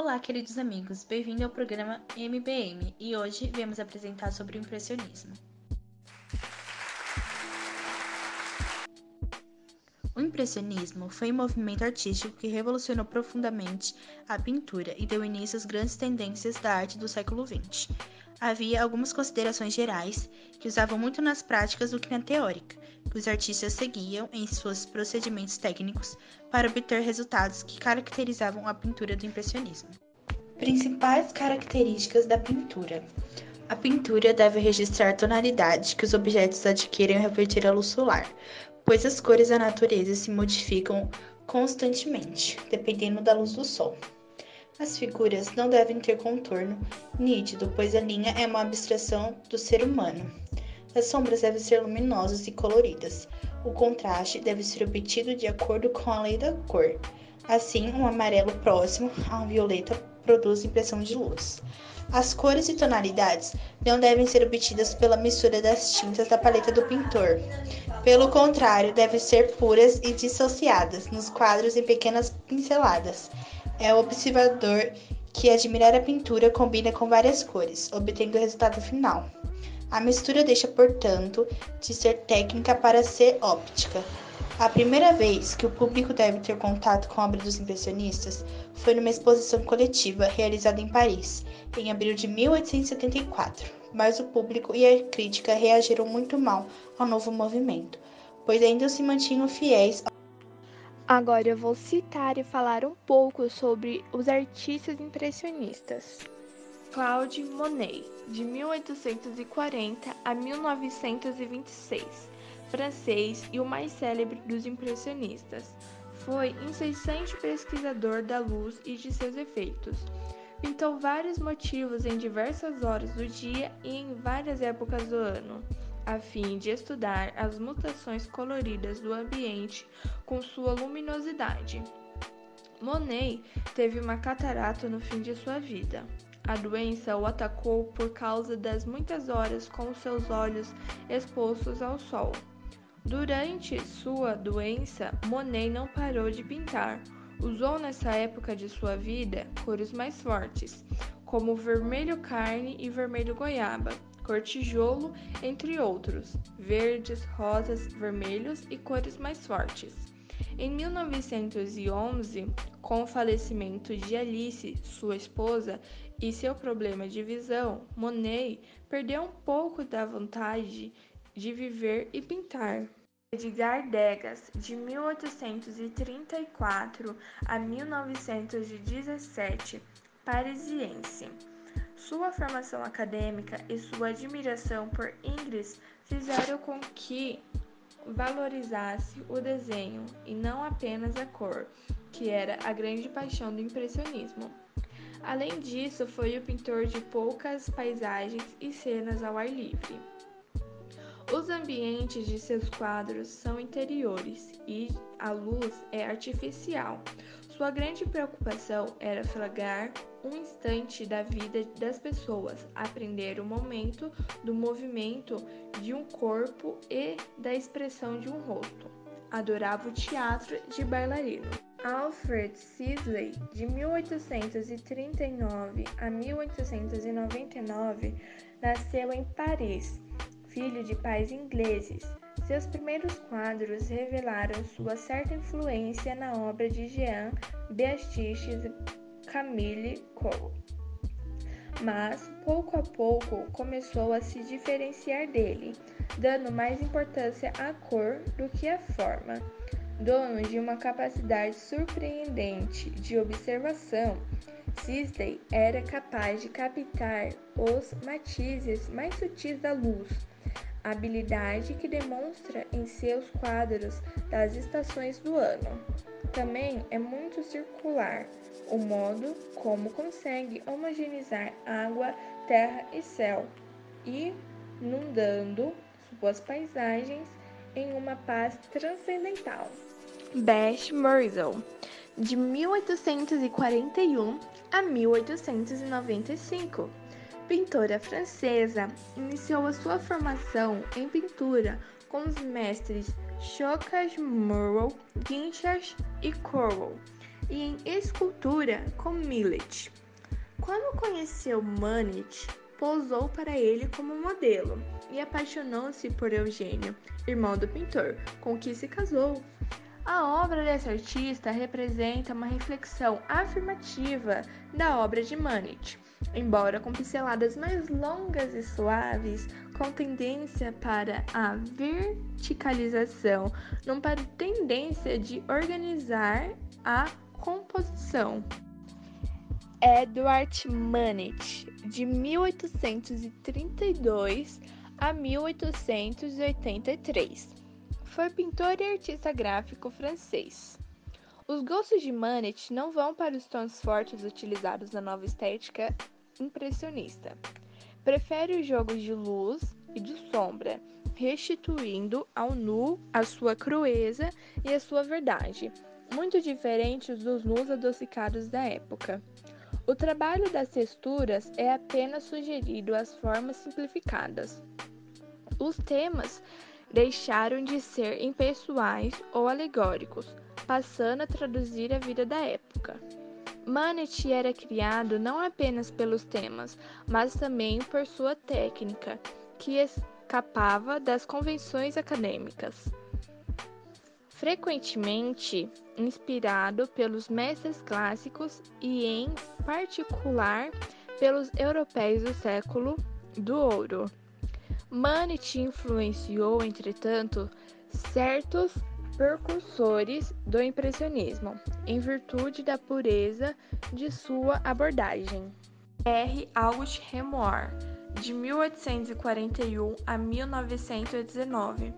Olá, queridos amigos, bem-vindo ao programa MBM e hoje viemos apresentar sobre o impressionismo. O impressionismo foi um movimento artístico que revolucionou profundamente a pintura e deu início às grandes tendências da arte do século XX. Havia algumas considerações gerais que usavam muito nas práticas do que na teórica, os artistas seguiam em seus procedimentos técnicos para obter resultados que caracterizavam a pintura do impressionismo. Principais características da pintura. A pintura deve registrar a tonalidade que os objetos adquirem ao refletir a luz solar, pois as cores da natureza se modificam constantemente, dependendo da luz do sol. As figuras não devem ter contorno nítido, pois a linha é uma abstração do ser humano. As sombras devem ser luminosas e coloridas. O contraste deve ser obtido de acordo com a lei da cor. Assim, um amarelo próximo a um violeta produz impressão de luz. As cores e tonalidades não devem ser obtidas pela mistura das tintas da paleta do pintor. Pelo contrário, devem ser puras e dissociadas nos quadros em pequenas pinceladas. É o observador que admirar a pintura combina com várias cores, obtendo o resultado final. A mistura deixa, portanto, de ser técnica para ser óptica. A primeira vez que o público deve ter contato com a obra dos impressionistas foi numa exposição coletiva realizada em Paris, em abril de 1874. Mas o público e a crítica reagiram muito mal ao novo movimento, pois ainda se mantinham fiéis. Agora eu vou citar e falar um pouco sobre os artistas impressionistas. Claude Monet, de 1840 a 1926, francês e o mais célebre dos impressionistas. Foi incessante pesquisador da luz e de seus efeitos. Pintou vários motivos em diversas horas do dia e em várias épocas do ano, a fim de estudar as mutações coloridas do ambiente com sua luminosidade. Monet teve uma catarata no fim de sua vida. A doença o atacou por causa das muitas horas com seus olhos expostos ao sol. Durante sua doença, Monet não parou de pintar. Usou nessa época de sua vida cores mais fortes, como vermelho carne e vermelho goiaba, cor tijolo, entre outros, verdes, rosas, vermelhos e cores mais fortes. Em 1911, com o falecimento de Alice, sua esposa, e seu problema de visão, Monet perdeu um pouco da vontade de viver e pintar. Edgar Degas, de 1834 a 1917, parisiense. Sua formação acadêmica e sua admiração por Ingres fizeram com que valorizasse o desenho e não apenas a cor, que era a grande paixão do impressionismo. Além disso, foi o pintor de poucas paisagens e cenas ao ar livre. Os ambientes de seus quadros são interiores e a luz é artificial. Sua grande preocupação era flagrar um instante da vida das pessoas, aprender o momento do movimento de um corpo e da expressão de um rosto. Adorava o teatro de bailarino. Alfred Sisley, de 1839 a 1899, nasceu em Paris, filho de pais ingleses. Seus primeiros quadros revelaram sua certa influência na obra de Jean Baptiste Camille Cole. Mas, pouco a pouco, começou a se diferenciar dele, dando mais importância à cor do que à forma. Dono de uma capacidade surpreendente de observação, Sisley era capaz de captar os matizes mais sutis da luz, habilidade que demonstra em seus quadros das estações do ano. Também é muito circular o modo como consegue homogeneizar água, terra e céu, inundando suas paisagens em uma paz transcendental. Beth Murzel, de 1841 a 1895. Pintora francesa, iniciou a sua formação em pintura com os mestres Chocas Murrow, Guinchas e Corwell. e em escultura com Millet. Quando conheceu Manet, posou para ele como modelo e apaixonou-se por Eugênio, irmão do pintor, com quem se casou. A obra desse artista representa uma reflexão afirmativa da obra de Manet, embora com pinceladas mais longas e suaves, com tendência para a verticalização, numa tendência de organizar a composição. Edward Manet, de 1832 a 1883. Foi pintor e artista gráfico francês. Os gostos de Manet não vão para os tons fortes utilizados na nova estética impressionista. Prefere os jogos de luz e de sombra, restituindo ao nu a sua crueza e a sua verdade, muito diferentes dos nus adocicados da época. O trabalho das texturas é apenas sugerido às formas simplificadas. Os temas deixaram de ser impessoais ou alegóricos, passando a traduzir a vida da época. Manet era criado não apenas pelos temas, mas também por sua técnica, que escapava das convenções acadêmicas frequentemente inspirado pelos mestres clássicos e, em particular, pelos europeus do século do ouro. Manet influenciou, entretanto, certos precursores do impressionismo, em virtude da pureza de sua abordagem. R. August Renoir, de 1841 a 1919,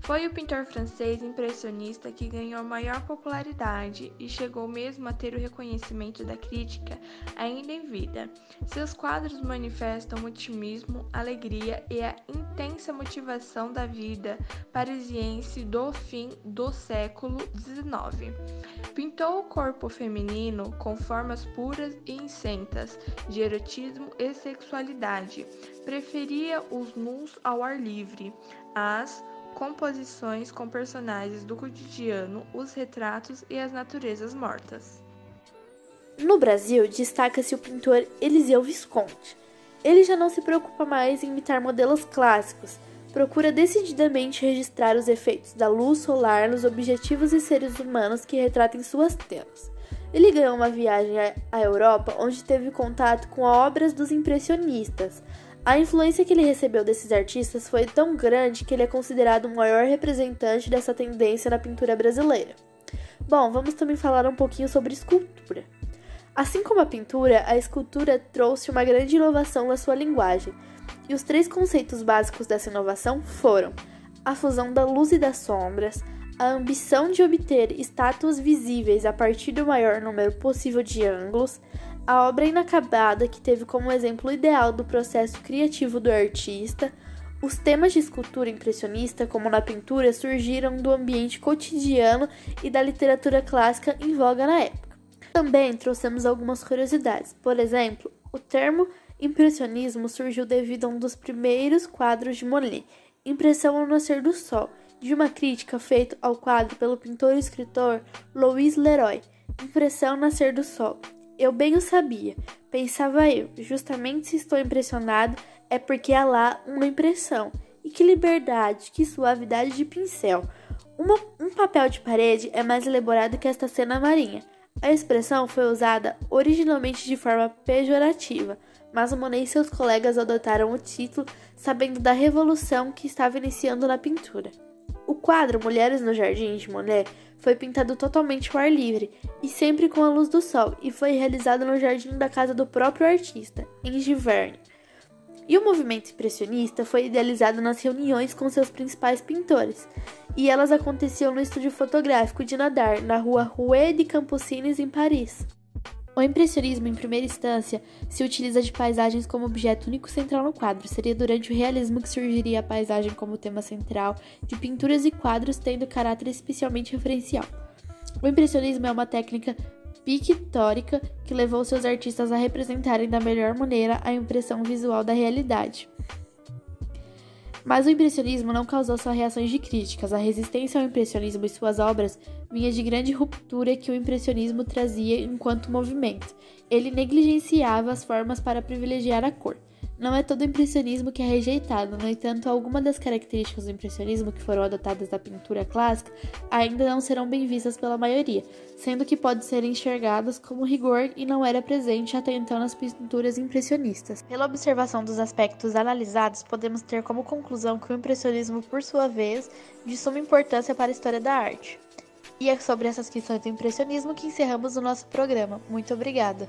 foi o pintor francês impressionista que ganhou maior popularidade e chegou mesmo a ter o reconhecimento da crítica ainda em vida. Seus quadros manifestam otimismo, alegria e a intensa motivação da vida parisiense do fim do século XIX. Pintou o corpo feminino com formas puras e incentas de erotismo e sexualidade. Preferia os nus ao ar livre, as composições com personagens do cotidiano, os retratos e as naturezas mortas. No Brasil, destaca-se o pintor Eliseu Visconti. Ele já não se preocupa mais em imitar modelos clássicos, procura decididamente registrar os efeitos da luz solar nos objetivos e seres humanos que retratam suas telas. Ele ganhou uma viagem à Europa onde teve contato com obras dos impressionistas, a influência que ele recebeu desses artistas foi tão grande que ele é considerado o maior representante dessa tendência na pintura brasileira. Bom, vamos também falar um pouquinho sobre escultura. Assim como a pintura, a escultura trouxe uma grande inovação na sua linguagem, e os três conceitos básicos dessa inovação foram a fusão da luz e das sombras, a ambição de obter estátuas visíveis a partir do maior número possível de ângulos, a obra inacabada, que teve como exemplo ideal do processo criativo do artista, os temas de escultura impressionista, como na pintura, surgiram do ambiente cotidiano e da literatura clássica em voga na época. Também trouxemos algumas curiosidades. Por exemplo, o termo impressionismo surgiu devido a um dos primeiros quadros de Monet, Impressão ao Nascer do Sol, de uma crítica feita ao quadro pelo pintor e escritor Louis Leroy, Impressão Nascer do Sol, eu bem o sabia, pensava eu. Justamente se estou impressionado é porque há lá uma impressão. E que liberdade, que suavidade de pincel. Uma, um papel de parede é mais elaborado que esta cena marinha. A expressão foi usada originalmente de forma pejorativa, mas Monet e seus colegas adotaram o título sabendo da revolução que estava iniciando na pintura. O quadro Mulheres no Jardim de Monet foi pintado totalmente ao ar livre e sempre com a luz do sol e foi realizado no jardim da casa do próprio artista, em Giverny. E o movimento impressionista foi idealizado nas reuniões com seus principais pintores, e elas aconteciam no estúdio fotográfico de Nadar, na rua Rue de Campusines, em Paris. O impressionismo, em primeira instância, se utiliza de paisagens como objeto único central no quadro. Seria durante o realismo que surgiria a paisagem como tema central, de pinturas e quadros tendo caráter especialmente referencial. O impressionismo é uma técnica pictórica que levou seus artistas a representarem da melhor maneira a impressão visual da realidade. Mas o impressionismo não causou só reações de críticas. A resistência ao impressionismo e suas obras vinha de grande ruptura que o impressionismo trazia enquanto movimento. Ele negligenciava as formas para privilegiar a cor. Não é todo impressionismo que é rejeitado, no entanto, algumas das características do impressionismo que foram adotadas da pintura clássica ainda não serão bem vistas pela maioria, sendo que podem ser enxergadas como rigor e não era presente até então nas pinturas impressionistas. Pela observação dos aspectos analisados, podemos ter como conclusão que o impressionismo, por sua vez, de suma importância para a história da arte. E é sobre essas questões do impressionismo que encerramos o nosso programa. Muito obrigada!